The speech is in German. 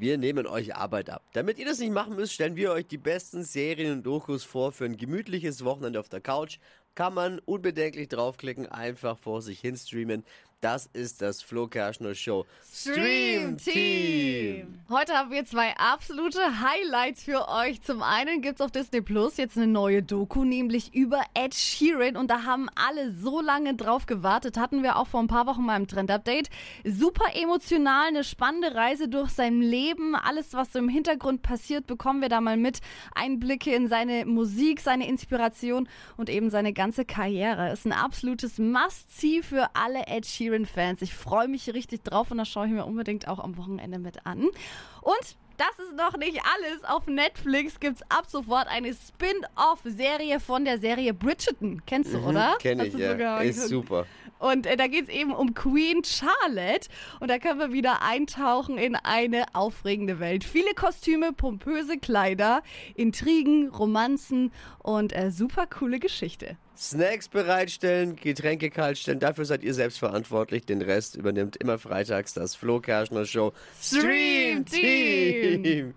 Wir nehmen euch Arbeit ab. Damit ihr das nicht machen müsst, stellen wir euch die besten Serien und Dokus vor für ein gemütliches Wochenende auf der Couch. Kann man unbedenklich draufklicken, einfach vor sich hin streamen. Das ist das Flo Kerschner Show Stream Team. Heute haben wir zwei absolute Highlights für euch. Zum einen gibt's auf Disney Plus jetzt eine neue Doku, nämlich über Ed Sheeran. Und da haben alle so lange drauf gewartet. Hatten wir auch vor ein paar Wochen mal im Trend-Update. Super emotional, eine spannende Reise durch sein Leben. Alles, was so im Hintergrund passiert, bekommen wir da mal mit. Einblicke in seine Musik, seine Inspiration und eben seine ganze Karriere. Ist ein absolutes Must-See für alle Ed Sheeran Sheeran-Fans. Ich freue mich richtig drauf und das schaue ich mir unbedingt auch am Wochenende mit an. Und das ist noch nicht alles. Auf Netflix gibt es ab sofort eine Spin-off-Serie von der Serie Bridgerton. Kennst du, mhm, oder? Kenn ich, ja. Ist super. Und äh, da geht es eben um Queen Charlotte. Und da können wir wieder eintauchen in eine aufregende Welt. Viele Kostüme, pompöse Kleider, Intrigen, Romanzen und äh, super coole Geschichte. Snacks bereitstellen, Getränke kaltstellen, dafür seid ihr selbst verantwortlich. Den Rest übernimmt immer freitags das Flo Kerschner Show Stream Team.